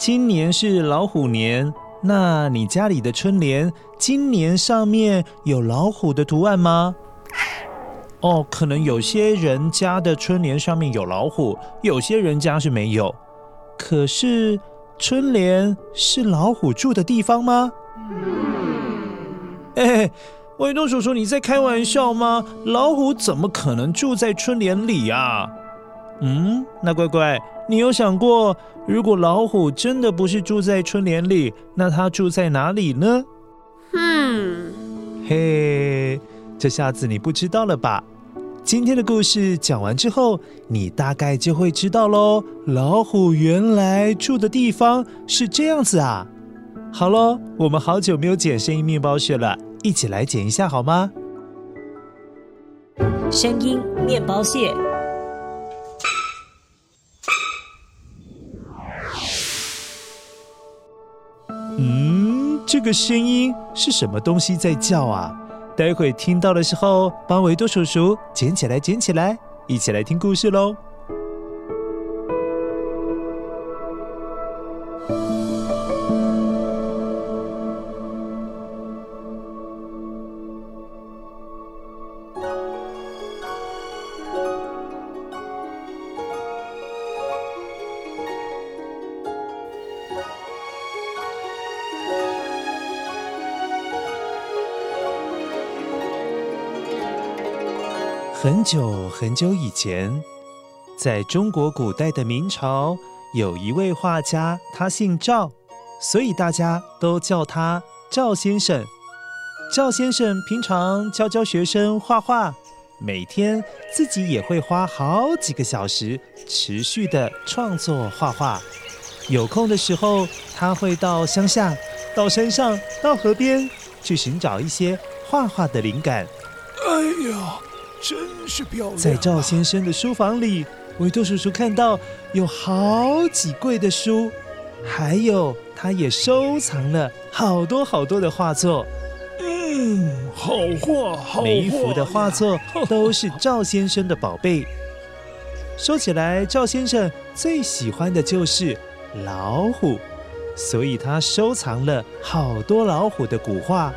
今年是老虎年，那你家里的春联今年上面有老虎的图案吗？哦，可能有些人家的春联上面有老虎，有些人家是没有。可是春联是老虎住的地方吗？哎，维多叔叔，你在开玩笑吗？老虎怎么可能住在春联里啊？嗯，那乖乖，你有想过，如果老虎真的不是住在春联里，那它住在哪里呢？嗯，嘿，这下子你不知道了吧？今天的故事讲完之后，你大概就会知道喽。老虎原来住的地方是这样子啊。好喽，我们好久没有剪声音面包屑了，一起来剪一下好吗？声音面包屑。这个声音是什么东西在叫啊？待会听到的时候，帮维多叔叔捡起来，捡起来，一起来听故事喽。很久很久以前，在中国古代的明朝，有一位画家，他姓赵，所以大家都叫他赵先生。赵先生平常教教学生画画，每天自己也会花好几个小时持续的创作画画。有空的时候，他会到乡下、到山上、到河边去寻找一些画画的灵感。哎呀！真是漂亮啊。在赵先生的书房里，维多叔叔看到有好几柜的书，还有他也收藏了好多好多的画作。嗯，好画，好画。每一幅的画作都是赵先生的宝贝。说起来，赵先生最喜欢的就是老虎，所以他收藏了好多老虎的古画。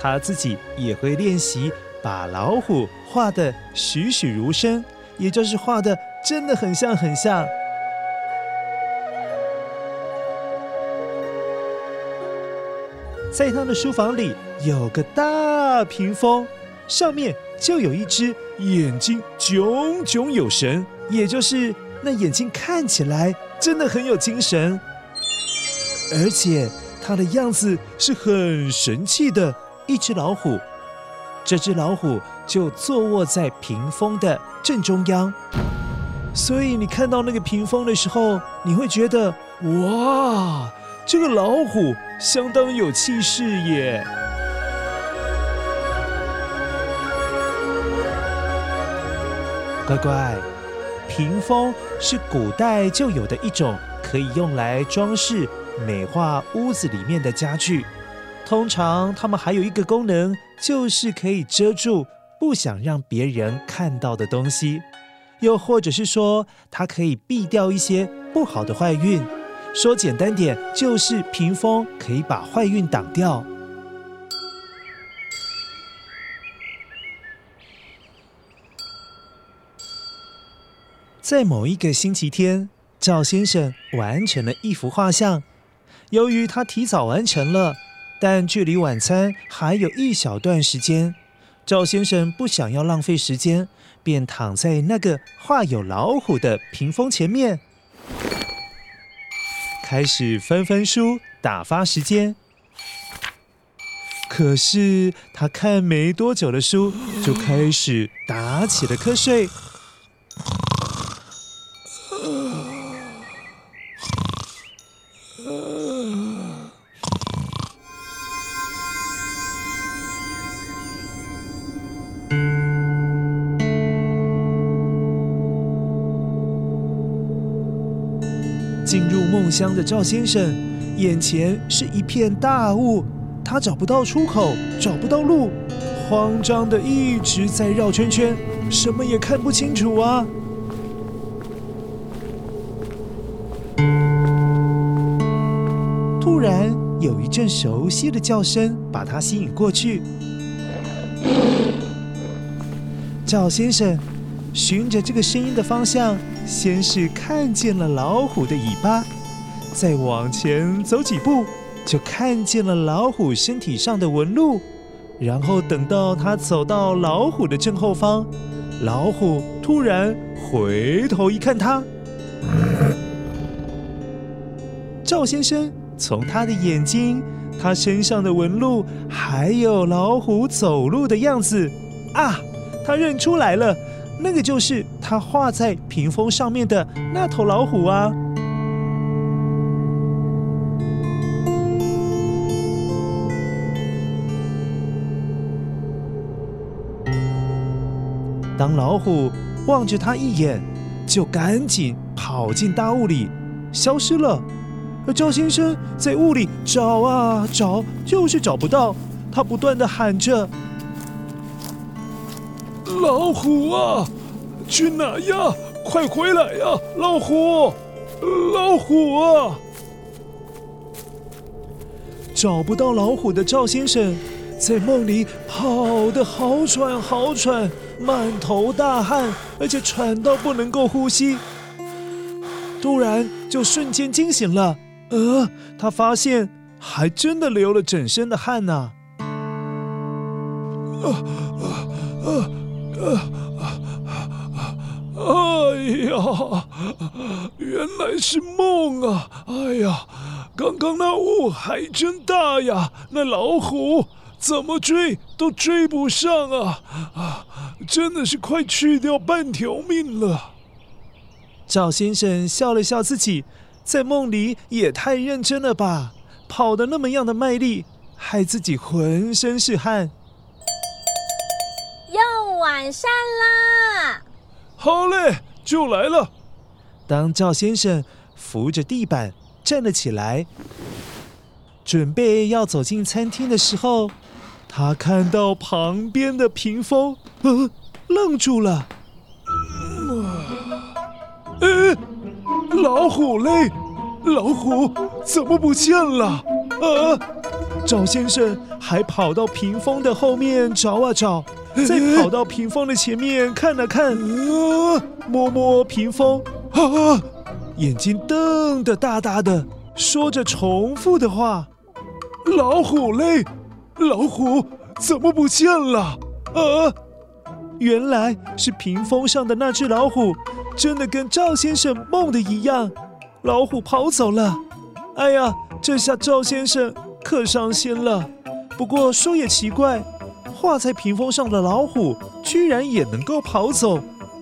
他自己也会练习。把老虎画得栩栩如生，也就是画的真的很像很像。在他的书房里有个大屏风，上面就有一只眼睛炯炯有神，也就是那眼睛看起来真的很有精神，而且它的样子是很神气的一只老虎。这只老虎就坐卧在屏风的正中央，所以你看到那个屏风的时候，你会觉得哇，这个老虎相当有气势耶！乖乖，屏风是古代就有的一种可以用来装饰美化屋子里面的家具。通常，它们还有一个功能，就是可以遮住不想让别人看到的东西，又或者是说，它可以避掉一些不好的坏运。说简单点，就是屏风可以把坏运挡掉。在某一个星期天，赵先生完成了一幅画像。由于他提早完成了，但距离晚餐还有一小段时间，赵先生不想要浪费时间，便躺在那个画有老虎的屏风前面，开始翻翻书，打发时间。可是他看没多久的书，就开始打起了瞌睡。进入梦乡的赵先生，眼前是一片大雾，他找不到出口，找不到路，慌张的一直在绕圈圈，什么也看不清楚啊！突然有一阵熟悉的叫声把他吸引过去，赵先生循着这个声音的方向。先是看见了老虎的尾巴，再往前走几步，就看见了老虎身体上的纹路。然后等到他走到老虎的正后方，老虎突然回头一看他，赵先生从他的眼睛、他身上的纹路，还有老虎走路的样子，啊，他认出来了。那个就是他画在屏风上面的那头老虎啊！当老虎望着他一眼，就赶紧跑进大雾里，消失了。而赵先生在雾里找啊找，就是找不到。他不断地喊着。老虎啊，去哪呀？快回来呀！老虎，老虎啊！找不到老虎的赵先生，在梦里跑得好喘好喘，满头大汗，而且喘到不能够呼吸。突然就瞬间惊醒了，呃，他发现还真的流了整身的汗呐！啊啊啊！哎呀，原来是梦啊！哎呀，刚刚那雾还真大呀，那老虎怎么追都追不上啊！啊，真的是快去掉半条命了。赵先生笑了笑，自己在梦里也太认真了吧，跑得那么样的卖力，害自己浑身是汗。晚膳啦！好嘞，就来了。当赵先生扶着地板站了起来，准备要走进餐厅的时候，他看到旁边的屏风，嗯，愣住了。嗯，老虎嘞？老虎怎么不见了？啊！赵先生还跑到屏风的后面找啊找。再跑到屏风的前面看了看，摸摸屏风，啊，眼睛瞪得大大的，说着重复的话：“老虎嘞，老虎怎么不见了？”啊，原来是屏风上的那只老虎，真的跟赵先生梦的一样，老虎跑走了。哎呀，这下赵先生可伤心了。不过说也奇怪。画在屏风上的老虎居然也能够跑走，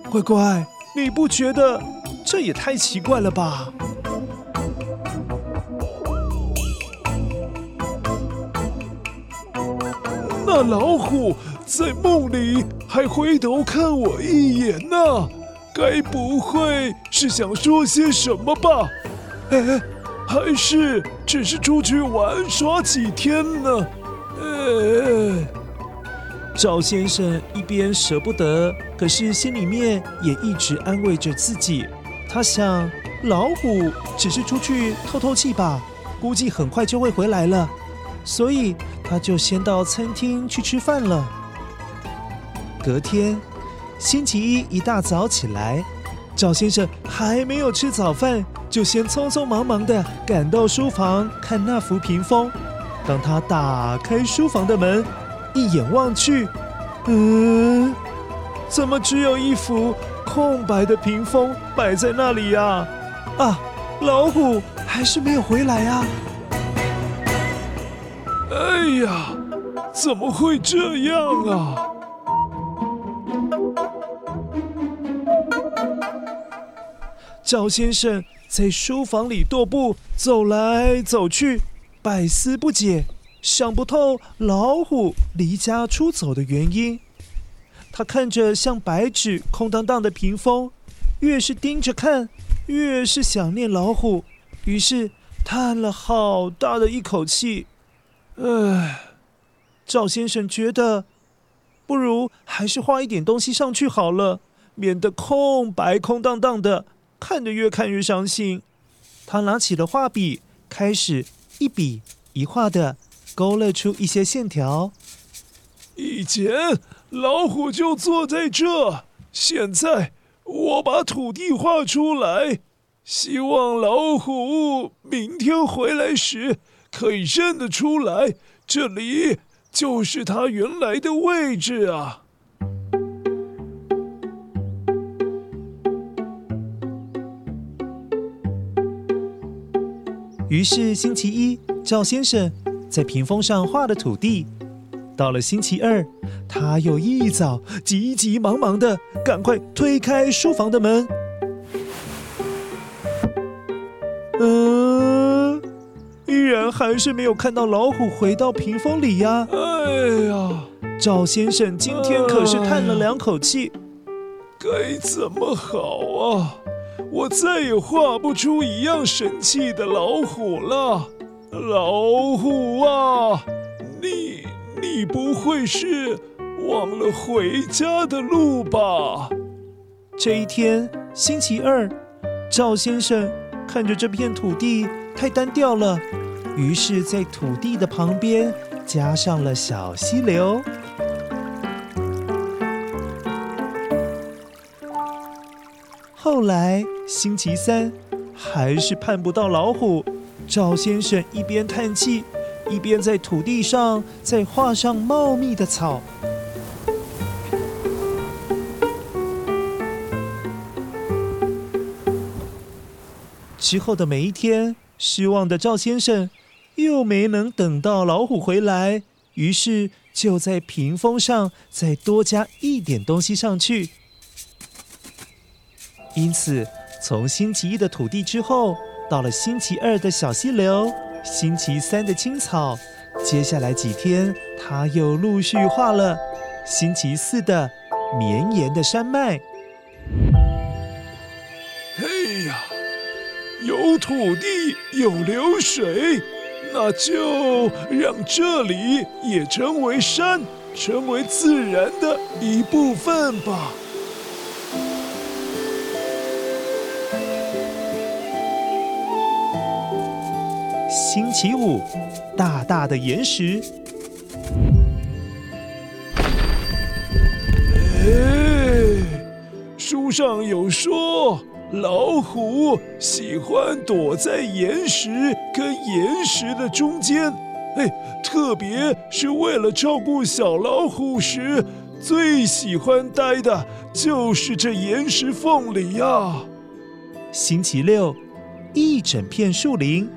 乖乖，你不觉得这也太奇怪了吧？那老虎在梦里还回头看我一眼呢，该不会是想说些什么吧？哎，还是只是出去玩耍几天呢？呃，赵先生一边舍不得，可是心里面也一直安慰着自己。他想，老虎只是出去透透气吧，估计很快就会回来了，所以他就先到餐厅去吃饭了。隔天，星期一一大早起来，赵先生还没有吃早饭，就先匆匆忙忙地赶到书房看那幅屏风。当他打开书房的门，一眼望去，嗯，怎么只有一幅空白的屏风摆在那里呀？啊，老虎还是没有回来呀！哎呀，怎么会这样啊？赵先生在书房里踱步，走来走去。百思不解，想不透老虎离家出走的原因。他看着像白纸空荡荡的屏风，越是盯着看，越是想念老虎。于是叹了好大的一口气。唉，赵先生觉得，不如还是画一点东西上去好了，免得空白空荡荡的，看得越看越伤心。他拿起了画笔，开始。一笔一画的勾勒出一些线条。以前老虎就坐在这，现在我把土地画出来，希望老虎明天回来时可以认得出来，这里就是它原来的位置啊。于是星期一，赵先生在屏风上画了土地。到了星期二，他又一早急急忙忙的赶快推开书房的门。嗯，依然还是没有看到老虎回到屏风里呀。哎呀，赵先生今天可是叹了两口气，该怎么好啊？我再也画不出一样神气的老虎了，老虎啊，你你不会是忘了回家的路吧？这一天，星期二，赵先生看着这片土地太单调了，于是，在土地的旁边加上了小溪流。后来星期三，还是盼不到老虎。赵先生一边叹气，一边在土地上再画上茂密的草。之后的每一天，失望的赵先生又没能等到老虎回来，于是就在屏风上再多加一点东西上去。因此，从星期一的土地之后，到了星期二的小溪流，星期三的青草，接下来几天，他又陆续画了星期四的绵延的山脉。嘿呀，有土地，有流水，那就让这里也成为山，成为自然的一部分吧。星期五，大大的岩石。书上有说，老虎喜欢躲在岩石跟岩石的中间。哎，特别是为了照顾小老虎时，最喜欢待的就是这岩石缝里呀。星期六，一整片树林。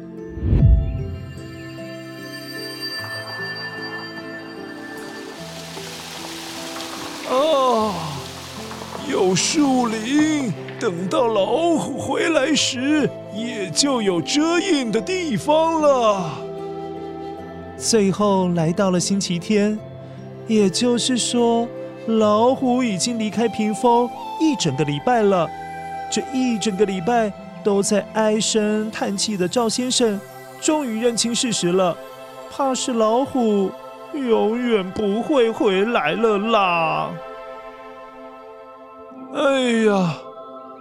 有树林，等到老虎回来时，也就有遮荫的地方了。最后来到了星期天，也就是说，老虎已经离开屏风一整个礼拜了。这一整个礼拜都在唉声叹气的赵先生，终于认清事实了，怕是老虎永远不会回来了啦！哎呀，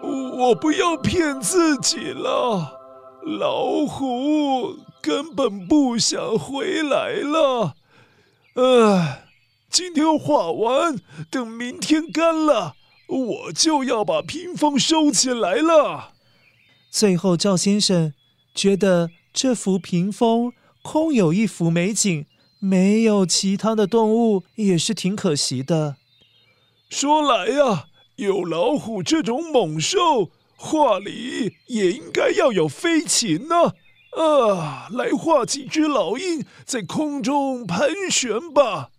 我不要骗自己了，老虎根本不想回来了。唉，今天画完，等明天干了，我就要把屏风收起来了。最后，赵先生觉得这幅屏风空有一幅美景，没有其他的动物，也是挺可惜的。说来呀，有老虎这种猛兽，画里也应该要有飞禽呢。啊，来画几只老鹰在空中盘旋吧。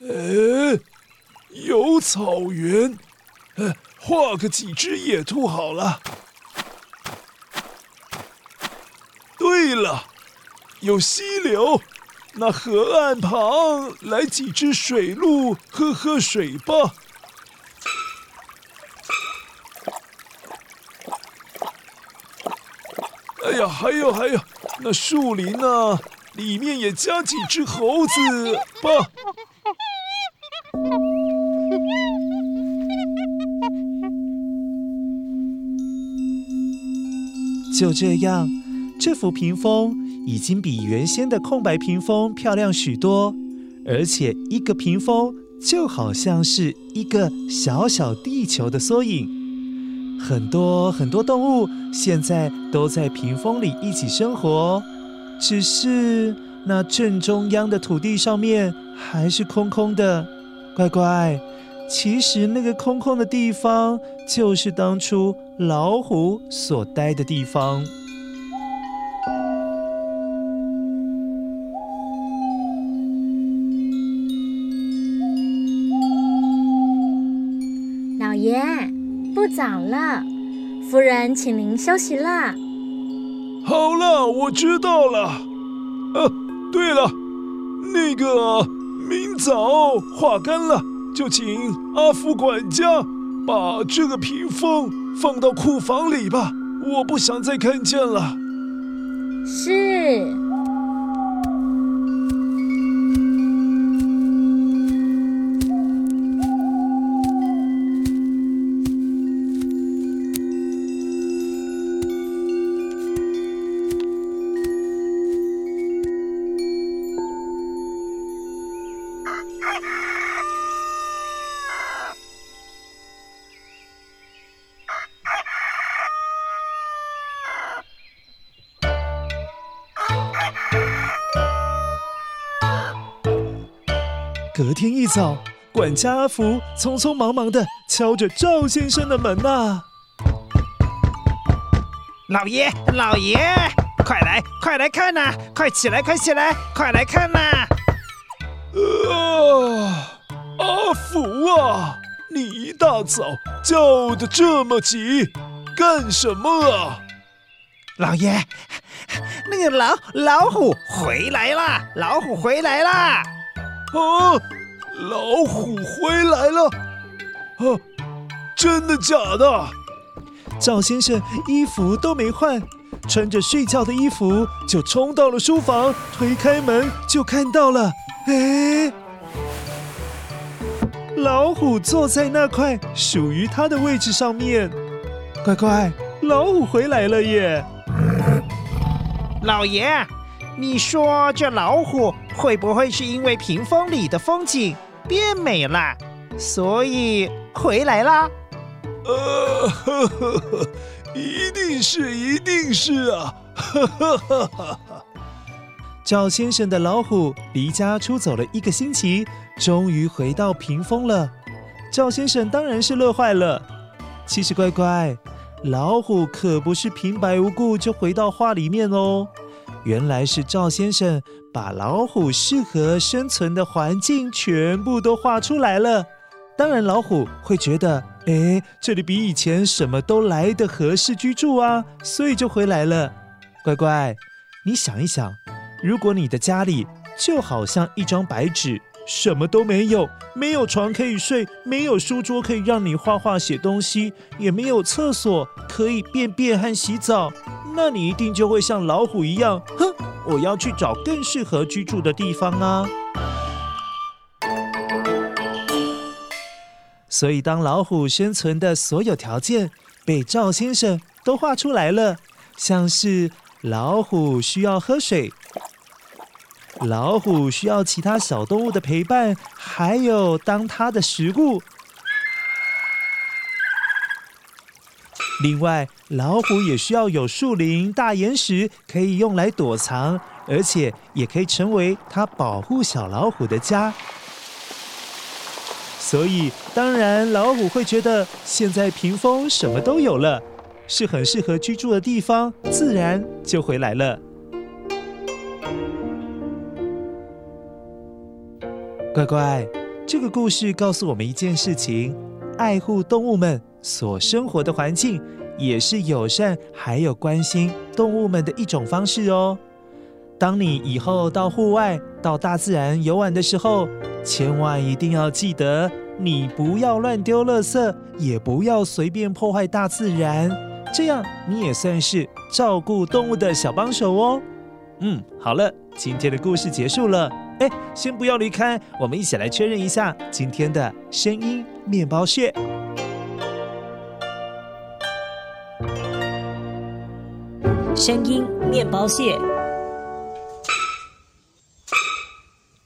哎，有草原，哎，画个几只野兔好了。对了，有溪流，那河岸旁来几只水鹿喝喝水吧。哎呀，还有还有，那树林呢，里面也加几只猴子吧。就这样，这幅屏风已经比原先的空白屏风漂亮许多，而且一个屏风就好像是一个小小地球的缩影。很多很多动物现在都在屏风里一起生活，只是那正中央的土地上面还是空空的。乖乖，其实那个空空的地方，就是当初老虎所待的地方。早了，夫人，请您休息了。好了，我知道了。呃、啊，对了，那个。明早画干了，就请阿福管家把这个屏风放到库房里吧，我不想再看见了。是。天一早，管家阿福匆匆忙忙地敲着赵先生的门呐。老爷，老爷，快来，快来看呐！快起来，快起来，快来看呐！啊，阿福啊，你一大早叫的这么急，干什么啊？老爷，那个老老虎回来啦，老虎回来啦。啊！老虎回来了！啊，真的假的？赵先生衣服都没换，穿着睡觉的衣服就冲到了书房，推开门就看到了。哎，老虎坐在那块属于他的位置上面。乖乖，老虎回来了耶！老爷。你说这老虎会不会是因为屏风里的风景变美了，所以回来了？呃呵呵呵，一定是，一定是啊！哈哈哈哈哈。赵先生的老虎离家出走了一个星期，终于回到屏风了。赵先生当然是乐坏了。其实乖乖，老虎可不是平白无故就回到画里面哦。原来是赵先生把老虎适合生存的环境全部都画出来了。当然，老虎会觉得，哎，这里比以前什么都来得合适居住啊，所以就回来了。乖乖，你想一想，如果你的家里就好像一张白纸，什么都没有，没有床可以睡，没有书桌可以让你画画写东西，也没有厕所可以便便和洗澡，那你一定就会像老虎一样，哼，我要去找更适合居住的地方啊！所以，当老虎生存的所有条件被赵先生都画出来了，像是老虎需要喝水。老虎需要其他小动物的陪伴，还有当它的食物。另外，老虎也需要有树林、大岩石可以用来躲藏，而且也可以成为它保护小老虎的家。所以，当然老虎会觉得现在屏风什么都有了，是很适合居住的地方，自然就回来了。乖乖，这个故事告诉我们一件事情：爱护动物们所生活的环境，也是友善还有关心动物们的一种方式哦。当你以后到户外、到大自然游玩的时候，千万一定要记得，你不要乱丢垃圾，也不要随便破坏大自然，这样你也算是照顾动物的小帮手哦。嗯，好了，今天的故事结束了。哎，先不要离开，我们一起来确认一下今天的声音面包屑。声音面包屑。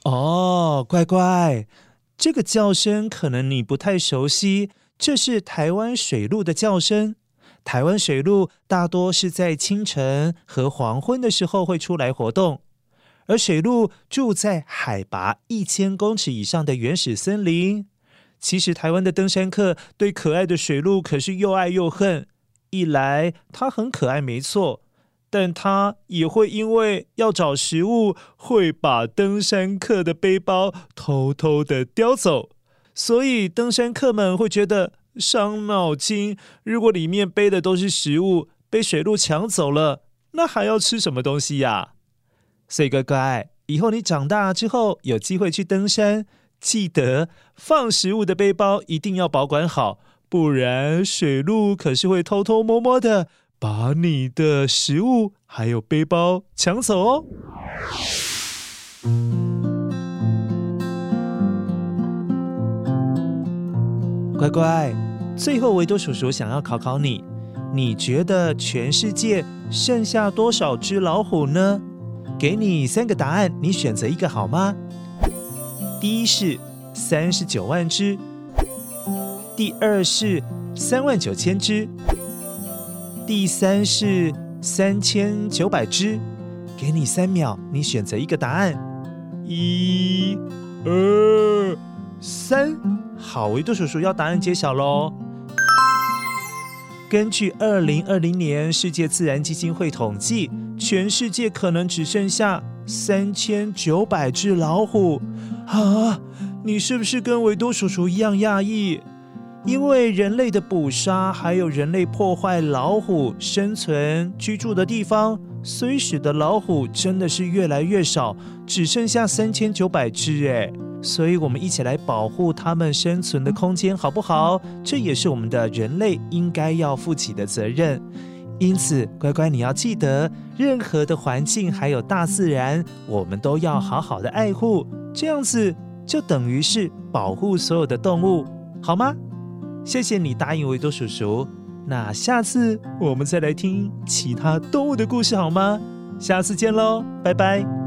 哦，乖乖，这个叫声可能你不太熟悉，这是台湾水鹿的叫声。台湾水鹿大多是在清晨和黄昏的时候会出来活动。而水鹿住在海拔一千公尺以上的原始森林。其实，台湾的登山客对可爱的水鹿可是又爱又恨。一来，它很可爱，没错，但他也会因为要找食物，会把登山客的背包偷偷的叼走。所以，登山客们会觉得伤脑筋。如果里面背的都是食物，被水鹿抢走了，那还要吃什么东西呀？所以乖乖，以后你长大之后有机会去登山，记得放食物的背包一定要保管好，不然水鹿可是会偷偷摸摸的把你的食物还有背包抢走哦。乖乖，最后维多叔叔想要考考你，你觉得全世界剩下多少只老虎呢？给你三个答案，你选择一个好吗？第一是三十九万只，第二是三万九千只，第三是三千九百只。给你三秒，你选择一个答案。一、二、三，好，维多叔叔要答案揭晓喽。根据二零二零年世界自然基金会统计，全世界可能只剩下三千九百只老虎啊！你是不是跟维多叔叔一样讶异？因为人类的捕杀，还有人类破坏老虎生存居住的地方，所以使得老虎真的是越来越少，只剩下三千九百只哎。所以，我们一起来保护它们生存的空间，好不好？这也是我们的人类应该要负起的责任。因此，乖乖，你要记得，任何的环境还有大自然，我们都要好好的爱护。这样子就等于是保护所有的动物，好吗？谢谢你答应维多叔叔。那下次我们再来听其他动物的故事，好吗？下次见喽，拜拜。